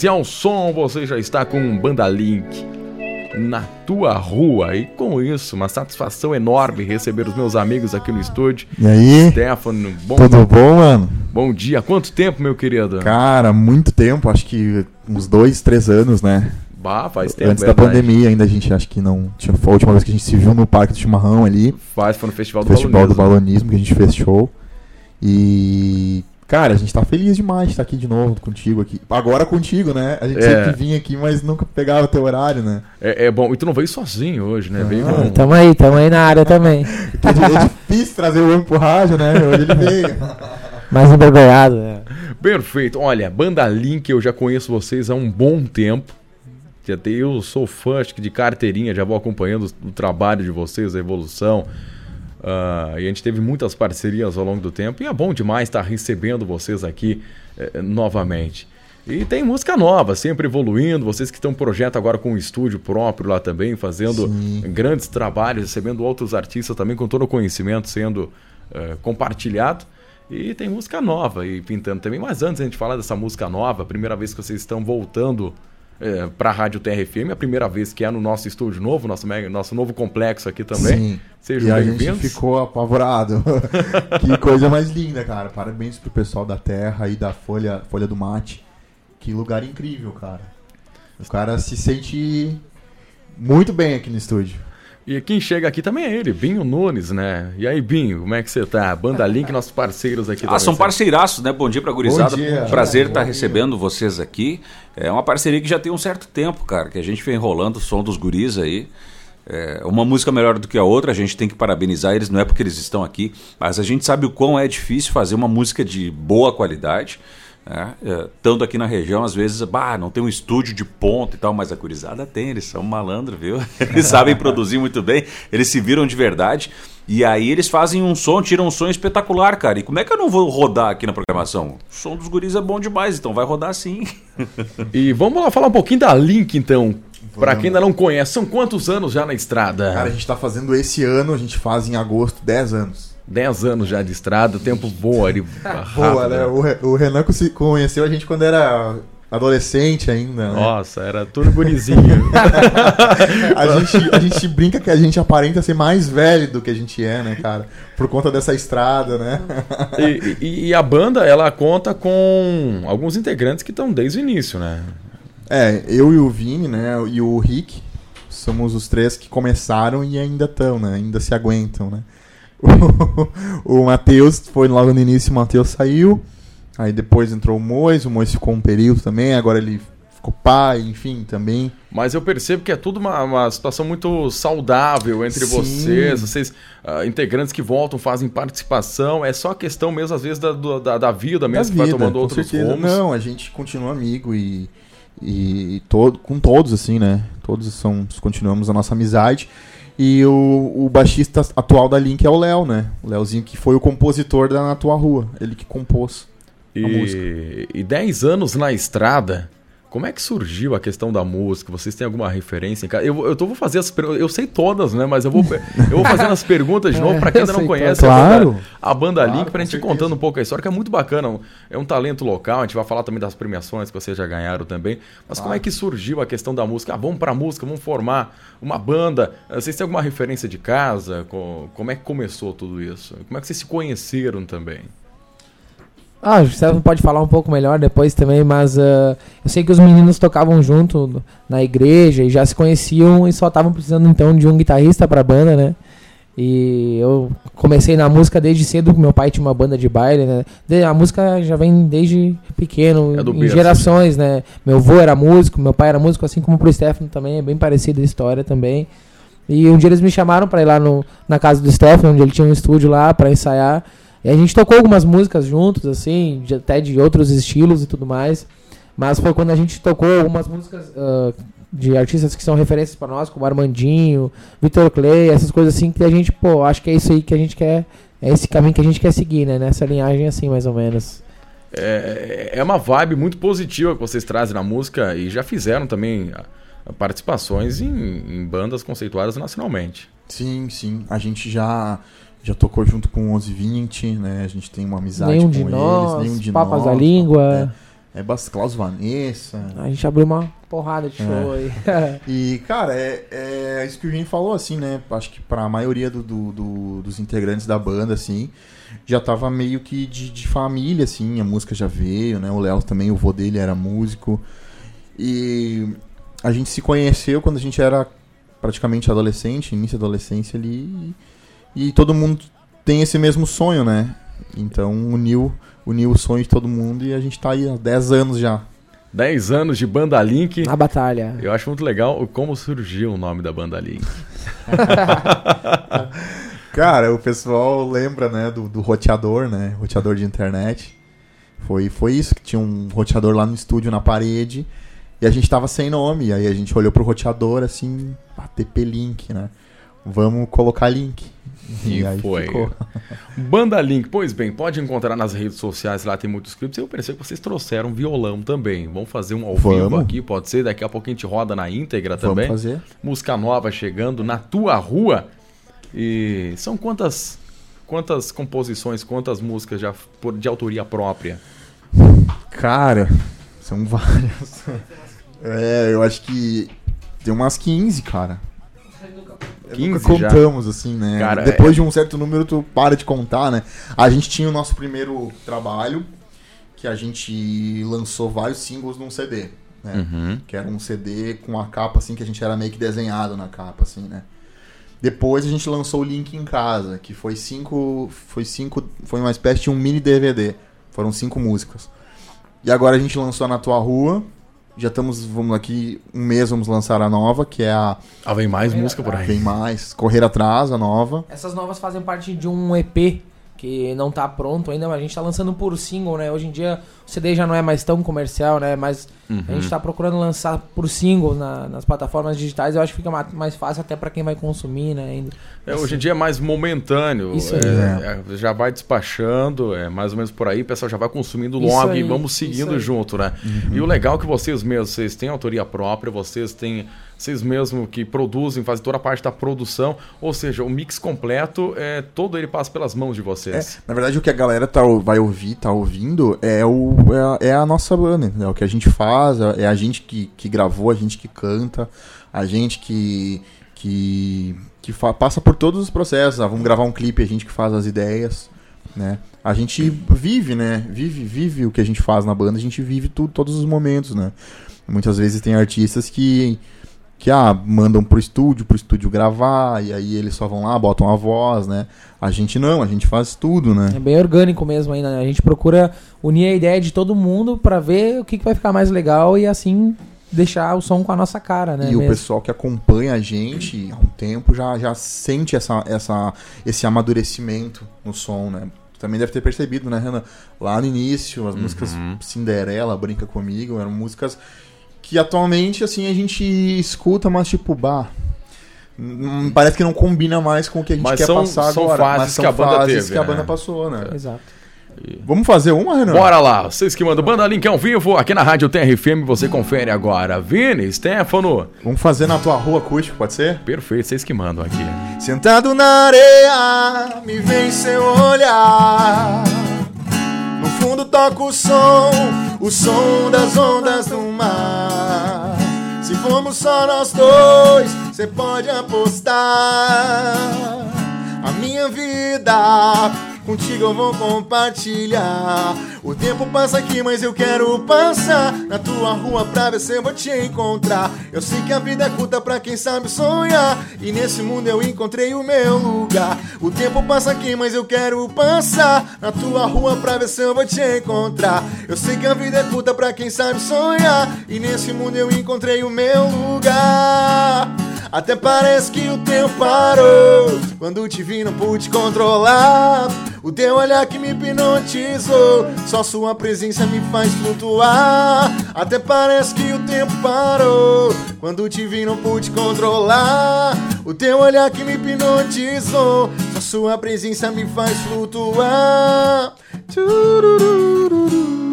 Se ao som você já está com um Banda Link na tua rua e com isso uma satisfação enorme receber os meus amigos aqui no estúdio. E aí? Stefano, bom, Tudo bom, mano? bom dia. Quanto tempo, meu querido? Cara, muito tempo, acho que uns dois, três anos, né? Bah, faz tempo, Antes da verdade. pandemia ainda a gente acho que não. Tinha, foi a última vez que a gente se viu no Parque do Chimarrão ali, Faz, foi no Festival do Festival do Balonismo. Balonismo, que a gente fez show. E. Cara, a gente tá feliz demais de estar aqui de novo contigo aqui. Agora contigo, né? A gente É. sempre vinha aqui, mas nunca pegava teu horário, né? É, é bom. E tu não veio sozinho hoje, né? Veio Ah, com... Tamo aí, tamo aí na área também. É difícil trazer o homem pro rádio, né? Hoje ele veio. Mais envergonhado, né? Perfeito. Olha, Banda Link, eu já conheço vocês há um bom tempo. Eu sou fã acho que de carteirinha, já vou acompanhando o trabalho de vocês, a evolução. Ah, e a gente teve muitas parcerias ao longo do tempo. E é bom demais estar recebendo vocês aqui eh, novamente. E tem música nova, sempre evoluindo. Vocês que estão projeto agora com um estúdio próprio lá também, fazendo Sim. grandes trabalhos, recebendo outros artistas também com todo o conhecimento sendo eh, compartilhado. E tem música nova e pintando também. Mas antes a gente falar dessa música nova, a primeira vez que vocês estão voltando para a Rádio TRFM, a primeira vez que é no nosso estúdio novo, nosso, mega- nosso novo complexo aqui também. Sim. Sejam e a gente bem-vindos. ficou apavorado. que coisa mais linda, cara. Parabéns pro pessoal da Terra e da Folha, Folha do Mate. Que lugar incrível, cara. O cara se sente muito bem aqui no estúdio. E quem chega aqui também é ele, Binho Nunes, né? E aí, Binho, como é que você tá? Banda Link, nossos parceiros aqui Ah, também. são parceiraços, né? Bom dia pra gurizada. Bom dia. Prazer estar dia. recebendo vocês aqui. É uma parceria que já tem um certo tempo, cara, que a gente vem enrolando o som dos guris aí. É, uma música melhor do que a outra, a gente tem que parabenizar eles, não é porque eles estão aqui, mas a gente sabe o quão é difícil fazer uma música de boa qualidade. Né? É, tanto aqui na região, às vezes, bah, não tem um estúdio de ponta e tal, mas a gurizada tem, eles são malandros, viu? Eles sabem produzir muito bem, eles se viram de verdade. E aí eles fazem um som, tiram um som espetacular, cara. E como é que eu não vou rodar aqui na programação? O som dos guris é bom demais, então vai rodar sim. E vamos lá falar um pouquinho da Link, então. Pra Vamos. quem ainda não conhece, são quantos anos já na estrada? Cara, a gente tá fazendo esse ano, a gente faz em agosto 10 anos. 10 anos já de estrada, o tempo voa ali. Boa, né? O, o Renan conhe- conheceu a gente quando era adolescente ainda, né? Nossa, era tudo gurizinho. A gente, a gente brinca que a gente aparenta ser mais velho do que a gente é, né, cara? Por conta dessa estrada, né? E, e- e a banda, ela conta com alguns integrantes que estão desde o início, né? É, eu e o Vini, né, e o Rick, somos os três que começaram e ainda estão, né? Ainda se aguentam, né? O, Matheus foi logo no início, o Matheus saiu. Aí depois entrou o Mois, o Mois ficou um período também, agora ele ficou pai, enfim, também. Mas eu percebo que é tudo uma, uma situação muito saudável entre Sim. vocês, vocês, ah, integrantes que voltam, fazem participação. É só a questão mesmo, às vezes, da, da, da vida mesmo, que vai tomando outros certeza. rumos. Não, a gente continua amigo e, e todo, com todos, assim, né? Todos são, continuamos a nossa amizade. E o, o baixista atual da Link é o Léo, né? O Léozinho que foi o compositor da Na Tua Rua. Ele que compôs. a música. E, e 10 anos na estrada, como é que surgiu a questão da música? Vocês têm alguma referência? em casa? Eu, eu tô, vou fazer as perguntas, eu sei todas, né? Mas eu vou, eu vou fazendo as perguntas de novo para quem É, ainda não conhece a Claro. banda, a banda Claro, Link, pra com gente ir certeza. contando um pouco a história, que é muito bacana. É um talento local, a gente vai falar também das premiações que vocês já ganharam também. Mas como é que surgiu a questão da música? Ah, vamos pra música, vamos formar uma banda. Vocês têm alguma referência de casa? Co- Como é que começou tudo isso? Como é que vocês se conheceram também? Ah, o Stefano pode falar um pouco melhor depois também, mas ah, eu sei que os meninos tocavam junto na igreja e já se conheciam e só estavam precisando então de um guitarrista pra banda, né? E eu comecei na música desde cedo, meu pai tinha uma banda de baile, né? A música já vem desde pequeno, É em gerações, né? Meu avô era músico, meu pai era músico, assim como pro Stefano também, é bem parecida a história também. E um dia eles me chamaram pra ir lá no, na casa do Stefano, onde ele tinha um estúdio lá pra ensaiar. E a gente tocou algumas músicas juntos, assim, de- até de outros estilos e tudo mais. Mas foi quando a gente tocou algumas músicas ah, de artistas que são referências pra nós, como Armandinho, Vitor Clay, essas coisas assim, que a gente, pô, acho que é isso aí que a gente quer. É esse caminho que a gente quer seguir, né? Nessa linhagem assim, mais ou menos. É, é uma vibe muito positiva que vocês trazem na música e já fizeram também ah, participações em, em bandas conceituadas nacionalmente. Sim, sim. A gente já, já tocou junto com o 1120, né? A gente tem uma amizade Nenhum com de eles. nós, nenhum de Papas nós. da Língua. É. É bastante. Klaus Vanessa. A gente abriu uma porrada de show aí. E, cara, é, é isso que o Vini falou, assim, né? Acho que pra maioria do, do- do- dos integrantes da banda, assim, já tava meio que de, de família, assim, a música já veio, né? O Léo também, o vô dele era músico. E a gente se conheceu quando a gente era praticamente adolescente, início da adolescência ali. E, e todo mundo tem esse mesmo sonho, né? Então uniu, uniu o sonho de todo mundo e a gente tá aí há 10 anos já. 10 anos de Banda Link. Na batalha. Eu acho muito legal como surgiu o nome da Banda Link. Cara, o pessoal lembra, né, do, do roteador, né? Roteador de internet. Foi, foi isso, que tinha um roteador lá no estúdio, na parede. E a gente tava sem nome. E aí a gente olhou pro roteador, assim, a TP Link, né? Vamos colocar link. E aí foi. ficou. Banda Link, pois bem, pode encontrar nas redes sociais, lá tem muitos clipes. Eu pensei que vocês trouxeram violão também. Vamos fazer um ao vivo Vamos. aqui, pode ser? Daqui a pouco a gente roda na íntegra Vamos também. fazer. Música nova chegando na tua rua. E são quantas quantas composições, quantas músicas já de autoria própria? Cara, são várias. É, eu acho que tem umas 15, cara. 15 Nunca já? contamos, assim, né? Cara, Depois de um certo número, tu para de contar, né? A gente tinha o nosso primeiro trabalho, que a gente lançou vários singles num CD, né? Uhum. Que era um CD com a capa, assim, que a gente era meio que desenhado na capa, assim, né? Depois a gente lançou o Link em Casa, que foi cinco. Foi cinco. Foi uma espécie de um mini DVD. Foram cinco músicas. E agora a gente lançou a Na Tua Rua. Já estamos, vamos aqui, um mês vamos lançar a nova, que é a Ah, vem mais música por aí. Vem Mais, Correr Atrás, a nova. Essas novas fazem parte de um EP que não tá pronto ainda, mas a gente tá lançando por single, né? Hoje em dia o CD já não é mais tão comercial, né? Mas Uhum. a gente tá procurando lançar por single na- nas plataformas digitais. Eu acho que fica ma- mais fácil até pra quem vai consumir, né? Ainda. É, hoje em dia é mais momentâneo. Isso aí. é, é, já vai despachando, é mais ou menos por aí, o pessoal já vai consumindo logo e vamos seguindo junto, né? E o legal é que vocês mesmos, vocês têm autoria própria, vocês têm. Vocês mesmos que produzem, fazem toda a parte da produção, ou seja, o mix completo, é, todo ele passa pelas mãos de É, vocês. na verdade, o que a galera tá, vai ouvir, tá ouvindo, é, o, é, a, é a nossa banda. É o que a gente faz, é a gente que, que gravou, a gente que canta, a gente que, que, que passa por todos os processos. Ah, vamos gravar um clipe, a gente que faz as ideias, né? A gente vive, né? Vive, vive o que a gente faz na banda, a gente vive tudo, todos os momentos, né? Muitas vezes tem artistas que que ah, mandam pro estúdio, pro estúdio gravar, e aí eles só vão lá, botam a voz, né? A gente não, a gente faz tudo, né? É bem orgânico mesmo ainda, né? A gente procura unir a ideia de todo mundo pra ver o que, que vai ficar mais legal e assim deixar o som com a nossa cara, né? e o mesmo. pessoal que acompanha a gente há um tempo já, já sente essa, essa, esse amadurecimento no som, né? Também deve ter percebido, né, Renan? Lá no início, as músicas Cinderela, Brinca Comigo, eram músicas que atualmente, assim, a gente escuta, mas tipo, bah... hum, Parece que não combina mais com o que a gente Mas quer são- passar são agora. fases mas são que a banda fases teve, que a né? banda passou, né? Exato. Vamos fazer uma, Renan? Bora lá, vocês que mandam Banda Link ao vivo, aqui na Rádio TRFM, você confere agora. Vini, Stefano, Vamos fazer na tua rua acústico, pode ser? perfeito, vocês que mandam aqui. Sentado na areia, me vem seu olhar. Toca o som, o som das ondas do mar. Se formos só nós dois, cê pode apostar. A minha vida, contigo eu vou compartilhar. O tempo passa aqui, mas eu quero passar na tua rua pra ver se eu vou te encontrar. Eu sei que a vida é curta pra quem sabe sonhar. E nesse mundo eu encontrei o meu lugar. O tempo passa aqui, mas eu quero passar na tua rua pra ver se eu vou te encontrar. Eu sei que a vida é curta pra quem sabe sonhar. E nesse mundo eu encontrei o meu lugar. Até parece que o tempo parou. Quando te vi não pude controlar. O teu olhar que me hipnotizou. Só sua presença me faz flutuar. Até parece que o tempo parou. Quando te vi não pude controlar. O teu olhar que me hipnotizou. Só sua presença me faz flutuar. Tchururururu,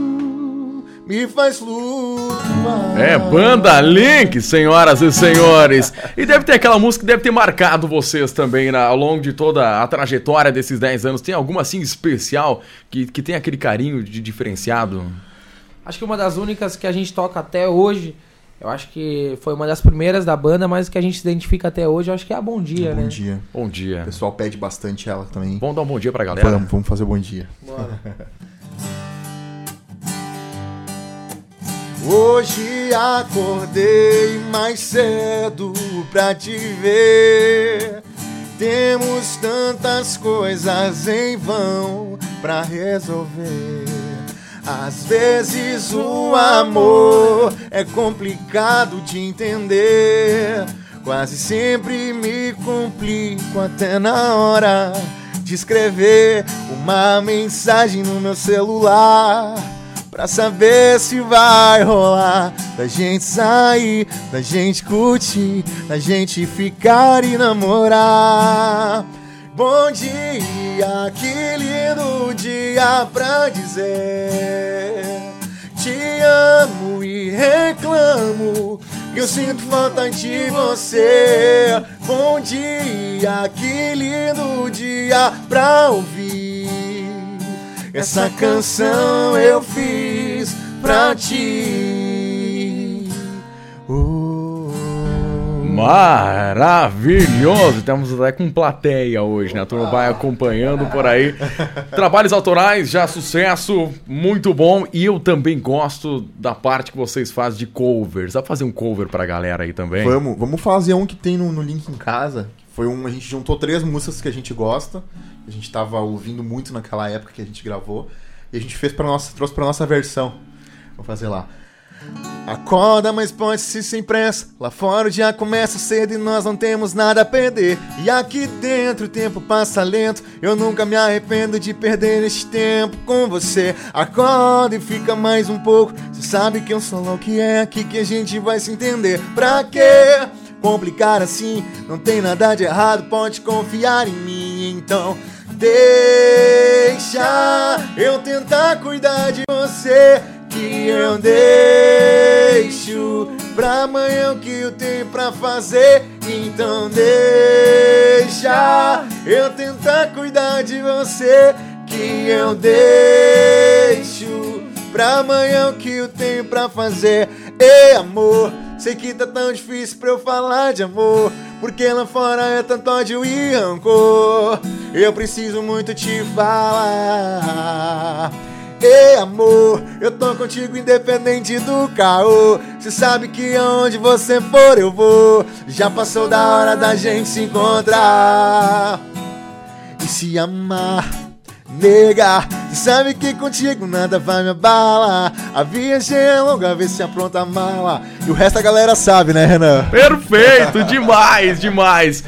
Me faz flutuar É Banda Link, senhoras e senhores. E deve ter aquela música que deve ter marcado vocês também na- ao longo de toda a trajetória desses 10 anos. Tem alguma assim especial que, que tem aquele carinho de diferenciado? Acho que uma das únicas que a gente toca até hoje, eu acho que foi uma das primeiras da banda, mas que a gente se identifica até hoje, eu acho que é a Bom Dia, bom né? dia. Bom O dia. pessoal pede bastante ela também. Vamos dar um bom dia pra galera? Vamos, vamos fazer bom dia. Bora. Hoje acordei mais cedo pra te ver. Temos tantas coisas em vão pra resolver. Às vezes o amor é complicado de entender. Quase sempre me complico até na hora de escrever uma mensagem no meu celular. Pra saber se vai rolar Da gente sair, da gente curtir Da gente ficar e namorar. Bom dia, que lindo dia pra dizer. Te amo e reclamo Que eu sinto falta de você. Bom dia, que lindo dia pra ouvir essa canção eu fiz pra ti. Oh. Maravilhoso! Estamos até com plateia hoje, né? A turma vai acompanhando por aí. Trabalhos autorais, já sucesso, muito bom. E eu também gosto da parte que vocês fazem de covers. Dá pra fazer um cover pra galera aí também? Vamos, vamos fazer um que tem no, no link em casa. Foi um, a gente juntou três músicas que a gente gosta. A gente tava ouvindo muito naquela época que a gente gravou. E a gente fez para nossa, trouxe pra nossa versão. Vou fazer lá. Acorda, mas pode-se sem pressa. Lá fora o dia começa cedo e nós não temos nada a perder. E aqui dentro o tempo passa lento. Eu nunca me arrependo de perder este tempo com você. Acorda e fica mais um pouco. Você sabe que eu sou louco que é aqui que a gente vai se entender. Pra quê? Complicar assim, não tem nada de errado, pode confiar em mim, então deixa eu tentar cuidar de você que eu deixo pra amanhã o que eu tenho pra fazer. Então deixa eu tentar cuidar de você que eu deixo pra amanhã o que eu tenho pra fazer. Ei, amor, sei que tá tão difícil pra eu falar de amor. Porque lá fora é tanto ódio e rancor. Eu preciso muito te falar. Ei, amor, eu tô contigo independente do caô. Cê sabe que aonde você for eu vou. Já passou da hora da gente se encontrar e se amar. Nega, cê sabe que contigo nada vai me abalar. A viagem é longa, vê se apronta a mala. E o resto a galera sabe, né, Renan? Perfeito, demais, demais.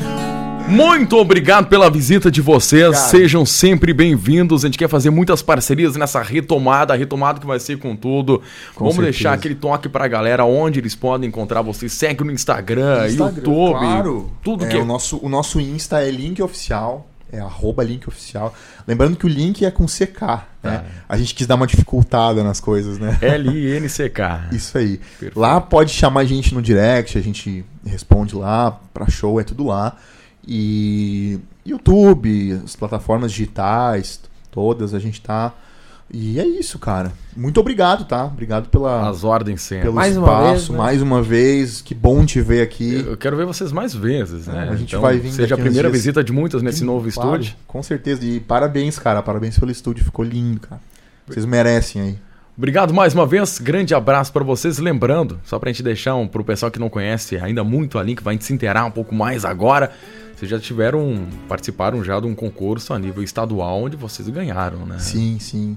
Muito obrigado pela visita de vocês. Sejam sempre bem-vindos. A gente quer fazer muitas parcerias nessa retomada, a retomada que vai ser com tudo. Com Vamos certeza. deixar aquele toque pra galera onde eles podem encontrar vocês. Segue no Instagram, Instagram, YouTube, claro. tudo É, que o nosso o nosso Insta é link oficial, é arroba link oficial. Lembrando que o link é com CK, né? A gente quis dar uma dificultada nas coisas, né? L-I-N-C-K. Isso aí. Perfeito. Lá pode chamar a gente no direct, a gente responde lá, pra show, é tudo lá. E YouTube, as plataformas digitais, todas, a gente tá. E é isso, cara. Muito obrigado, tá? Obrigado pela, As ordens sempre. pelo Mais uma espaço, vez, né? mais uma vez. Que bom te ver aqui. Eu quero ver vocês mais vezes, né? É, a gente vai vir Seja a primeira dias. visita de muitas nesse novo Claro, estúdio. Com certeza. E parabéns, cara. Parabéns pelo estúdio. Ficou lindo, cara. Vocês merecem aí. Obrigado mais uma vez, grande abraço pra vocês. Lembrando, só pra gente deixar um, pro pessoal que não conhece ainda muito a Link, vai se inteirar um pouco mais agora. Vocês já tiveram, participaram já de um concurso a nível estadual onde vocês ganharam, né? Sim, sim.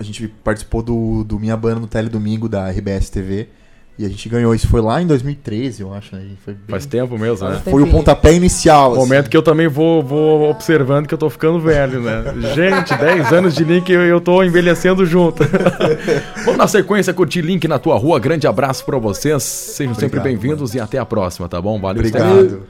A gente participou do, do Minha Banda no Teledomingo da RBS TV. E a gente ganhou. Isso foi lá em 2013, eu acho. Né? Foi, bem- Faz tempo mesmo, né? foi o pontapé inicial. assim. Momento que eu também vou, vou observando que eu tô ficando velho, né? Gente, 10 anos de Link e eu tô envelhecendo junto. Vamos na sequência curtir Link na tua rua. Grande abraço pra vocês. Sejam sempre Obrigado, bem-vindos e até a próxima, tá bom? Valeu, Obrigado.